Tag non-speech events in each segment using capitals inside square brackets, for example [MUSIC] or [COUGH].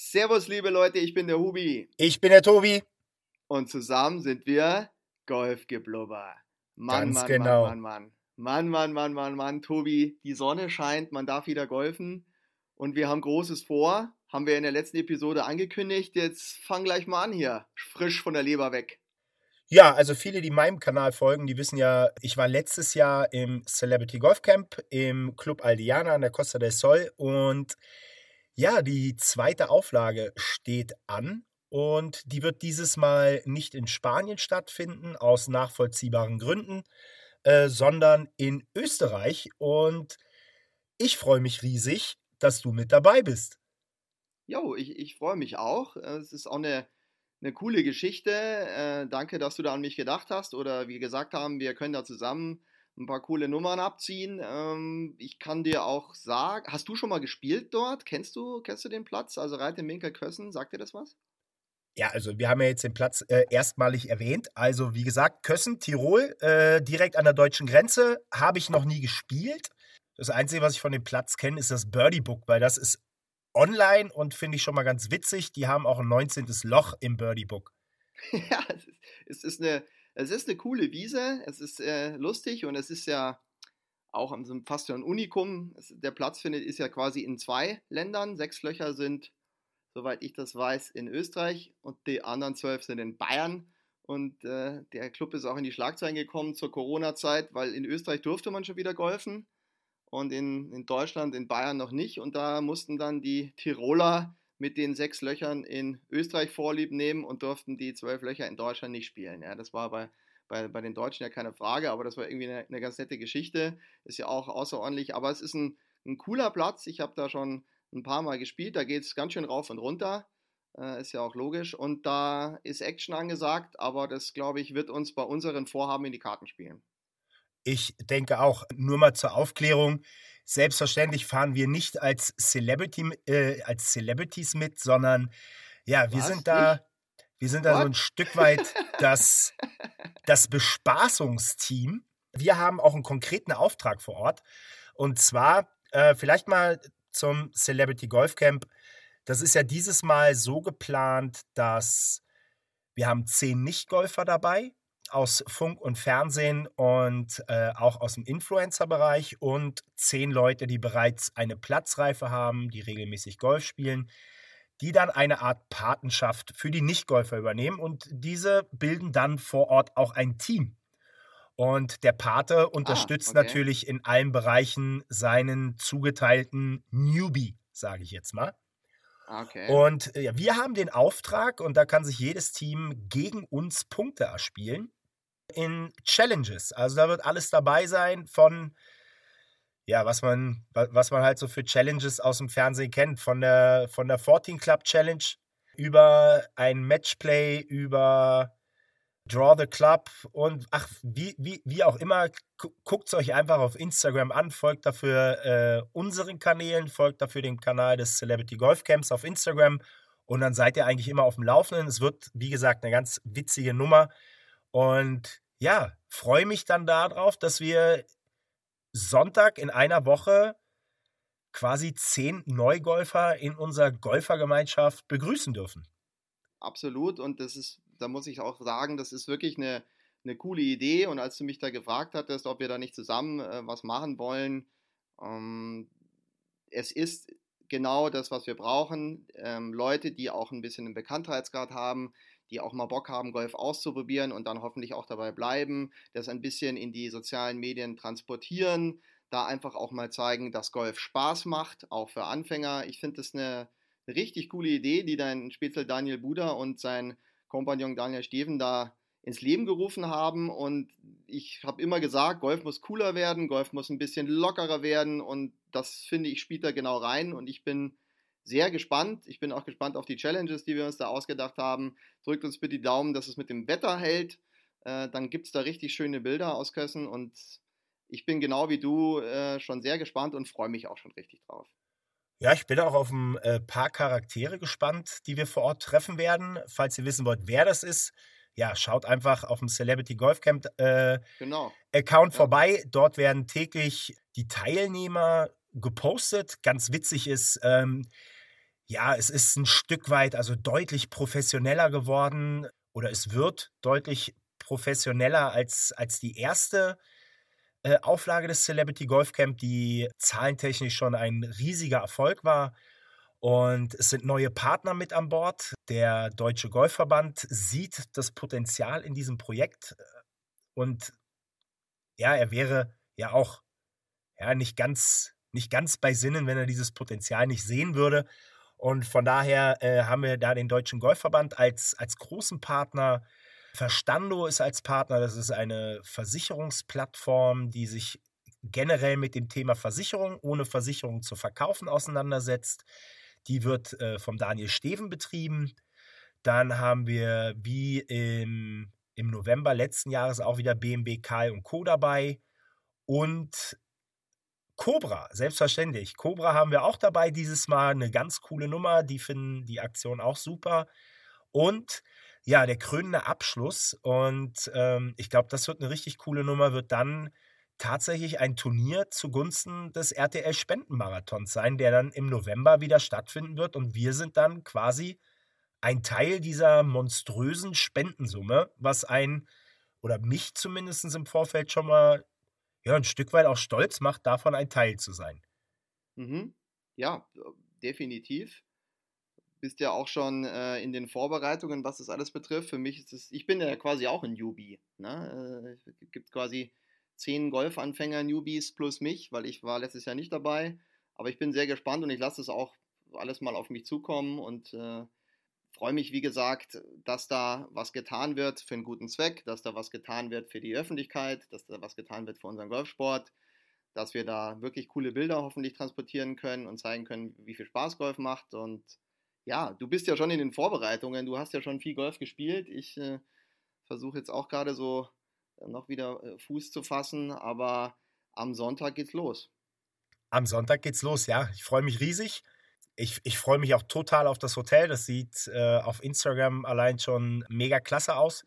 Servus, liebe Leute, ich bin der Hubi. Ich bin der Tobi. Und zusammen sind wir Golfgeblubber. Mann, Ganz Mann, genau. Mann, Mann, Mann. Mann, Mann, Mann, Mann, Mann, Tobi, die Sonne scheint, man darf wieder golfen. Und wir haben Großes vor, haben wir in der letzten Episode angekündigt. Jetzt fang gleich mal an hier, frisch von der Leber weg. Ja, also viele, die meinem Kanal folgen, die wissen ja, ich war letztes Jahr im Celebrity Golf Camp im Club Aldiana an der Costa del Sol und ja, die zweite Auflage steht an und die wird dieses Mal nicht in Spanien stattfinden, aus nachvollziehbaren Gründen, äh, sondern in Österreich. Und ich freue mich riesig, dass du mit dabei bist. Jo, ich, ich freue mich auch. Es ist auch eine, eine coole Geschichte. Äh, danke, dass du da an mich gedacht hast. Oder wie gesagt haben, wir können da zusammen ein paar coole Nummern abziehen. Ähm, ich kann dir auch sagen, hast du schon mal gespielt dort? Kennst du, kennst du den Platz? Also Reit in Winkelkössen, sagt dir das was? Ja, also wir haben ja jetzt den Platz äh, erstmalig erwähnt. Also wie gesagt, Kössen, Tirol, äh, direkt an der deutschen Grenze, habe ich noch nie gespielt. Das Einzige, was ich von dem Platz kenne, ist das Birdie Book, weil das ist online und finde ich schon mal ganz witzig. Die haben auch ein 19. Loch im Birdie Book. [LAUGHS] ja, es ist, es ist, eine, es ist eine coole Wiese, es ist äh, lustig und es ist ja auch fast so ein Unikum. Es, der Platz findet ist ja quasi in zwei Ländern. Sechs Löcher sind, soweit ich das weiß, in Österreich und die anderen zwölf sind in Bayern. Und äh, der Club ist auch in die Schlagzeilen gekommen zur Corona-Zeit, weil in Österreich durfte man schon wieder golfen und in, in Deutschland, in Bayern noch nicht. Und da mussten dann die Tiroler mit den sechs Löchern in Österreich vorlieb nehmen und durften die zwölf Löcher in Deutschland nicht spielen. Ja, das war bei, bei, bei den Deutschen ja keine Frage, aber das war irgendwie eine, eine ganz nette Geschichte. Ist ja auch außerordentlich, aber es ist ein, ein cooler Platz. Ich habe da schon ein paar Mal gespielt. Da geht es ganz schön rauf und runter. Äh, ist ja auch logisch. Und da ist Action angesagt, aber das, glaube ich, wird uns bei unseren Vorhaben in die Karten spielen. Ich denke auch, nur mal zur Aufklärung. Selbstverständlich fahren wir nicht als, Celebrity, äh, als Celebrities mit, sondern ja, wir Was? sind da, wir sind da so ein Stück weit das, [LAUGHS] das Bespaßungsteam. Wir haben auch einen konkreten Auftrag vor Ort. Und zwar, äh, vielleicht mal zum Celebrity Golf Camp. Das ist ja dieses Mal so geplant, dass wir haben zehn Nicht-Golfer dabei aus Funk und Fernsehen und äh, auch aus dem Influencer-Bereich und zehn Leute, die bereits eine Platzreife haben, die regelmäßig Golf spielen, die dann eine Art Patenschaft für die Nicht-Golfer übernehmen und diese bilden dann vor Ort auch ein Team. Und der Pate unterstützt okay. natürlich in allen Bereichen seinen zugeteilten Newbie, sage ich jetzt mal. Okay. Und ja, wir haben den Auftrag, und da kann sich jedes Team gegen uns Punkte erspielen, in Challenges. Also da wird alles dabei sein von, ja, was man, wa- was man halt so für Challenges aus dem Fernsehen kennt. Von der, von der 14 Club Challenge über ein Matchplay, über Draw the Club und ach, wie, wie, wie auch immer, guckt es euch einfach auf Instagram an, folgt dafür äh, unseren Kanälen, folgt dafür dem Kanal des Celebrity Golf Camps auf Instagram und dann seid ihr eigentlich immer auf dem Laufenden. Es wird, wie gesagt, eine ganz witzige Nummer und ja, freue mich dann darauf, dass wir Sonntag in einer Woche quasi zehn Neugolfer in unserer Golfergemeinschaft begrüßen dürfen. Absolut. Und das ist, da muss ich auch sagen, das ist wirklich eine, eine coole Idee. Und als du mich da gefragt hattest, ob wir da nicht zusammen äh, was machen wollen, ähm, es ist genau das, was wir brauchen. Ähm, Leute, die auch ein bisschen einen Bekanntheitsgrad haben, die auch mal Bock haben, Golf auszuprobieren und dann hoffentlich auch dabei bleiben, das ein bisschen in die sozialen Medien transportieren, da einfach auch mal zeigen, dass Golf Spaß macht, auch für Anfänger. Ich finde das eine richtig coole Idee, die dein Spitzel Daniel Buda und sein Kompagnon Daniel Steven da ins Leben gerufen haben. Und ich habe immer gesagt, Golf muss cooler werden, Golf muss ein bisschen lockerer werden und das finde ich spielt da genau rein und ich bin sehr gespannt. Ich bin auch gespannt auf die Challenges, die wir uns da ausgedacht haben. Drückt uns bitte die Daumen, dass es mit dem Wetter hält. Äh, dann gibt es da richtig schöne Bilder aus Kössen und ich bin genau wie du äh, schon sehr gespannt und freue mich auch schon richtig drauf. Ja, ich bin auch auf ein äh, paar Charaktere gespannt, die wir vor Ort treffen werden. Falls ihr wissen wollt, wer das ist, ja, schaut einfach auf dem Celebrity Golf Camp äh, Genau. Account Ja. vorbei. Dort werden täglich die Teilnehmer gepostet. Ganz witzig ist, ähm, ja, es ist ein Stück weit, also deutlich professioneller geworden oder es wird deutlich professioneller als, als die erste äh, Auflage des Celebrity Golf Camp, die zahlentechnisch schon ein riesiger Erfolg war. Und es sind neue Partner mit an Bord. Der Deutsche Golfverband sieht das Potenzial in diesem Projekt. Und ja, er wäre ja auch ja, nicht, ganz, nicht ganz bei Sinnen, wenn er dieses Potenzial nicht sehen würde. Und von daher äh, haben wir da den Deutschen Golfverband als, als großen Partner. Verstando ist als Partner, das ist eine Versicherungsplattform, die sich generell mit dem Thema Versicherung ohne Versicherung zu verkaufen auseinandersetzt. Die wird äh, vom Daniel Steven betrieben. Dann haben wir wie im, im November letzten Jahres auch wieder BMW, Kai und Co. dabei. Und Cobra, selbstverständlich. Cobra haben wir auch dabei dieses Mal. Eine ganz coole Nummer. Die finden die Aktion auch super. Und ja, der krönende Abschluss. Und ähm, ich glaube, das wird eine richtig coole Nummer. Wird dann tatsächlich ein Turnier zugunsten des RTL Spendenmarathons sein, der dann im November wieder stattfinden wird. Und wir sind dann quasi ein Teil dieser monströsen Spendensumme, was ein oder mich zumindest im Vorfeld schon mal ja, ein Stück weit auch stolz macht, davon ein Teil zu sein. Mhm. Ja, definitiv. Bist ja auch schon äh, in den Vorbereitungen, was das alles betrifft. Für mich ist es, ich bin ja quasi auch ein Newbie. Ne? Äh, es gibt quasi zehn Golfanfänger-Newbies plus mich, weil ich war letztes Jahr nicht dabei. Aber ich bin sehr gespannt und ich lasse es auch alles mal auf mich zukommen und äh, freue mich, wie gesagt, dass da was getan wird für einen guten Zweck, dass da was getan wird für die Öffentlichkeit, dass da was getan wird für unseren Golfsport, dass wir da wirklich coole Bilder hoffentlich transportieren können und zeigen können, wie viel Spaß Golf macht. Und ja, du bist ja schon in den Vorbereitungen, du hast ja schon viel Golf gespielt. Ich äh, versuche jetzt auch gerade so noch wieder äh, Fuß zu fassen, aber am Sonntag geht's los. Am Sonntag geht's los, ja. Ich freue mich riesig. Ich, ich freue mich auch total auf das Hotel. Das sieht äh, auf Instagram allein schon mega klasse aus.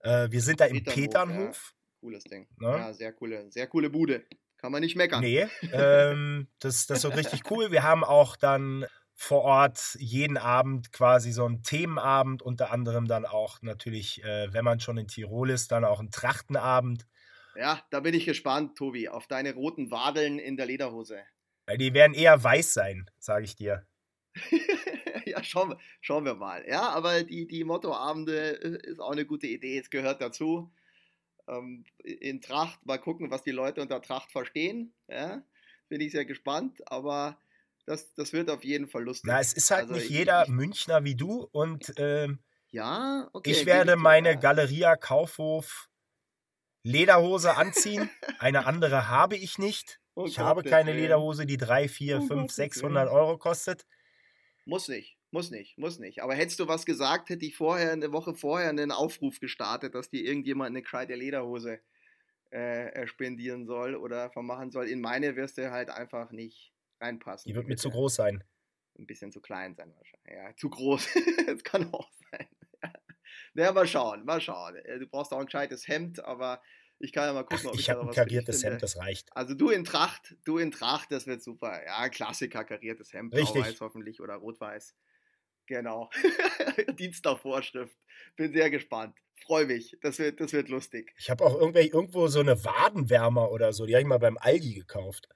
Äh, wir sind da im Peternhof. Ja. Cooles Ding. Ne? Ja, sehr coole, sehr coole Bude. Kann man nicht meckern. Nee, ähm, das, das wird richtig [LAUGHS] cool. Wir haben auch dann vor Ort jeden Abend quasi so einen Themenabend, unter anderem dann auch natürlich, äh, wenn man schon in Tirol ist, dann auch einen Trachtenabend. Ja, da bin ich gespannt, Tobi, auf deine roten Wadeln in der Lederhose. Die werden eher weiß sein, sage ich dir. [LAUGHS] ja, schauen wir, schauen wir mal. Ja, aber die, die Mottoabende äh, ist auch eine gute Idee. Es gehört dazu. Ähm, in Tracht, mal gucken, was die Leute unter Tracht verstehen. Ja, bin ich sehr gespannt. Aber das, das wird auf jeden Fall lustig. Na, es ist halt also nicht ich, jeder ich, Münchner wie du und ähm, ja, okay, ich werde meine Galeria Kaufhof Lederhose anziehen. Eine andere habe ich nicht. Oh ich Gott, habe keine Lederhose, die 3, 4, 5, 600 Euro kostet. Muss nicht, muss nicht, muss nicht. Aber hättest du was gesagt, hätte ich vorher, eine Woche vorher einen Aufruf gestartet, dass dir irgendjemand eine gescheite Lederhose äh, spendieren soll oder vermachen soll. In meine wirst du halt einfach nicht reinpassen. Die wird mir zu groß sein. Ein bisschen zu klein sein wahrscheinlich. Ja, zu groß. [LAUGHS] das kann auch sein. [LAUGHS] ja, mal schauen, mal schauen. Äh, du brauchst auch ein gescheites Hemd, aber ich kann ja mal gucken, Ach, ob ich, ich habe ein kariertes Hemd, das reicht. Also du in Tracht, du in Tracht, das wird super. Ja, Klassiker, kariertes Hemd, blau-weiß hoffentlich oder rot-weiß. Genau. [LAUGHS] Dienstagvorschrift. Bin sehr gespannt. Freue mich. Das wird, das wird lustig. Ich habe auch irgendwo so eine Wadenwärmer oder so. Die habe ich mal beim Aldi gekauft.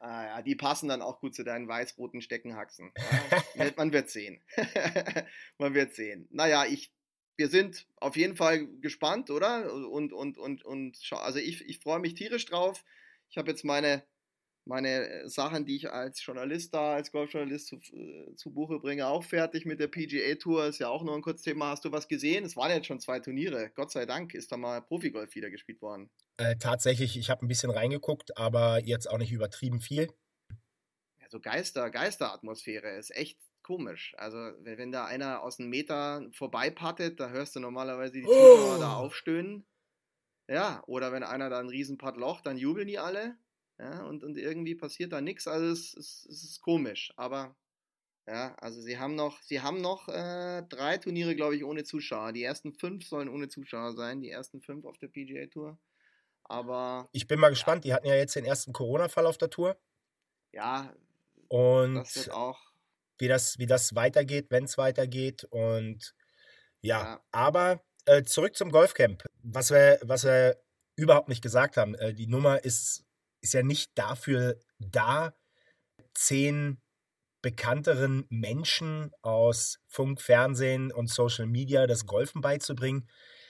Ah ja, die passen dann auch gut zu deinen weiß-roten Steckenhaxen. [LAUGHS] Ja, man wird sehen. [LAUGHS] man wird sehen. Naja, ich, wir sind auf jeden Fall gespannt, oder? Und, und, und, und also ich, ich freue mich tierisch drauf. Ich habe jetzt meine meine äh, Sachen, die ich als Journalist da, als Golfjournalist zu, äh, zu Buche bringe, auch fertig mit der PGA Tour. Ist ja auch noch ein kurzes Thema. Hast du was gesehen? Es waren jetzt schon zwei Turniere. Gott sei Dank ist da mal Profigolf wieder gespielt worden. Äh, tatsächlich, ich habe ein bisschen reingeguckt, aber jetzt auch nicht übertrieben viel. Ja, so Geister, Geisteratmosphäre ist echt komisch. Also, wenn, wenn da einer aus einem Meter vorbeipattet, da hörst du normalerweise die Zuschauer oh. da aufstöhnen. Ja, oder wenn einer da ein Riesenpad locht, dann jubeln die alle. Ja, und, und irgendwie passiert da nichts, also es, es, es, ist komisch. Aber ja, also sie haben noch, sie haben noch äh, drei Turniere, glaube ich, ohne Zuschauer. Die ersten fünf sollen ohne Zuschauer sein, die ersten fünf auf der PGA Tour. Aber. Ich bin mal gespannt, ja. die hatten ja jetzt den ersten Corona-Fall auf der Tour. Ja. Und das wird auch. Wie das, wie das weitergeht, wenn es weitergeht. Und ja, ja. aber äh, zurück zum Golfcamp. Was wir, was wir überhaupt nicht gesagt haben, äh, die Nummer ist, ist ja nicht dafür da, zehn bekannteren Menschen aus Funk, Fernsehen und Social Media das Golfen beizubringen,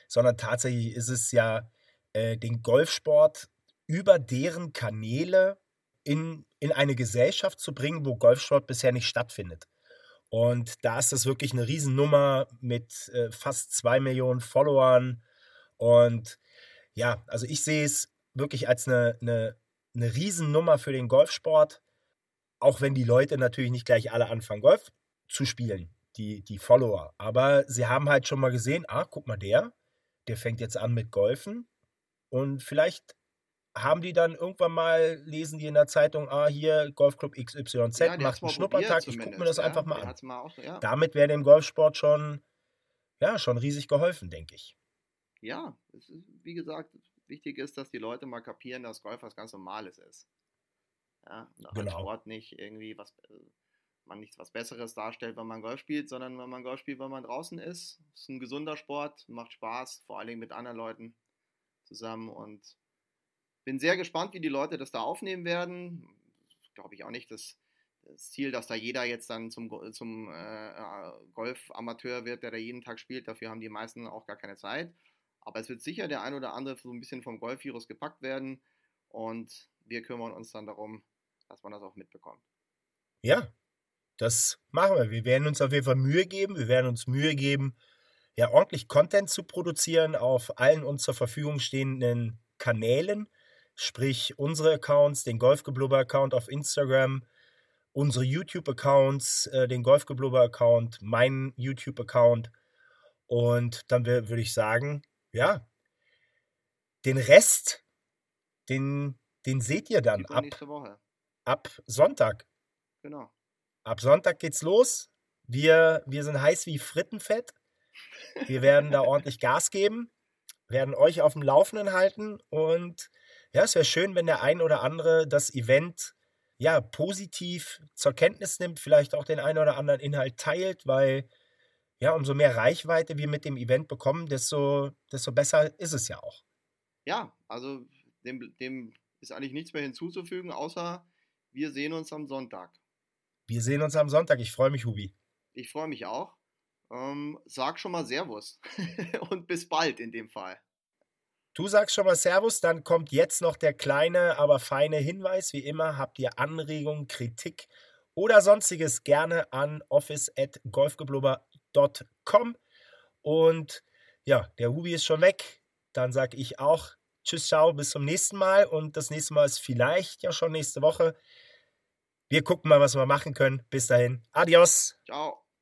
sondern tatsächlich ist es ja äh, den Golfsport über deren Kanäle in, in eine Gesellschaft zu bringen, wo Golfsport bisher nicht stattfindet. Und da ist das wirklich eine Riesennummer mit äh, fast zwei Millionen Followern. Und ja, also ich sehe es wirklich als eine, eine, eine Riesennummer für den Golfsport. Auch wenn die Leute natürlich nicht gleich alle anfangen, Golf zu spielen, die, die Follower. Aber sie haben halt schon mal gesehen, ah, guck mal, der, der fängt jetzt an mit Golfen. Und vielleicht haben die dann irgendwann mal, lesen die in der Zeitung, ah, hier Golfclub XYZ ja, macht einen Schnuppertag, ich gucke mir das ja, einfach mal an. Mal auch, ja. Damit wäre dem Golfsport schon, ja, schon riesig geholfen, denke ich. Ja, ist, wie gesagt, wichtig ist, dass die Leute mal kapieren, dass Golf was ganz Normales ist. Ja, genau. Sport nicht irgendwie was, äh, man nichts was Besseres darstellt, wenn man Golf spielt, sondern wenn man Golf spielt, wenn man draußen ist. Es ist ein gesunder Sport, macht Spaß, vor allen Dingen mit anderen Leuten zusammen und bin sehr gespannt, wie die Leute das da aufnehmen werden. Glaube ich auch nicht das, das, Ziel, dass da jeder jetzt dann zum, zum äh, Golf-Amateur wird, der da jeden Tag spielt. Dafür haben die meisten auch gar keine Zeit. Aber es wird sicher der ein oder andere so ein bisschen vom Golfvirus gepackt werden. Und wir kümmern uns dann darum, dass man das auch mitbekommt. Ja, das machen wir. Wir werden uns auf jeden Fall Mühe geben. Wir werden uns Mühe geben, ja, ordentlich Content zu produzieren auf allen uns zur Verfügung stehenden Kanälen. Sprich, unsere Accounts, den Golfgeblubber-Account auf Instagram, unsere YouTube-Accounts, äh, den Golfgeblubber-Account, meinen YouTube-Account. Und dann würde ich sagen, ja, den Rest, den, den seht ihr dann ab, ab Sonntag. Genau. Ab Sonntag geht's los. Wir, wir sind heiß wie Frittenfett. Wir werden da [LAUGHS] ordentlich Gas geben, werden euch auf dem Laufenden halten und ja, es wäre schön, wenn der ein oder andere das Event ja positiv zur Kenntnis nimmt, vielleicht auch den einen oder anderen Inhalt teilt, weil ja, umso mehr Reichweite wir mit dem Event bekommen, desto, desto besser ist es ja auch. Ja, also dem, dem ist eigentlich nichts mehr hinzuzufügen, außer wir sehen uns am Sonntag. Wir sehen uns am Sonntag. Ich freue mich, Hubi. Ich freue mich auch. Ähm, sag schon mal Servus [LAUGHS] und bis bald in dem Fall. Du sagst schon mal Servus, dann kommt jetzt noch der kleine, aber feine Hinweis. Wie immer habt ihr Anregungen, Kritik oder sonstiges gerne an office.golfgeblubber.com. Und ja, der Hubi ist schon weg. Dann sage ich auch Tschüss, ciao, bis zum nächsten Mal. Und das nächste Mal ist vielleicht ja schon nächste Woche. Wir gucken mal, was wir machen können. Bis dahin. Adios. Ciao.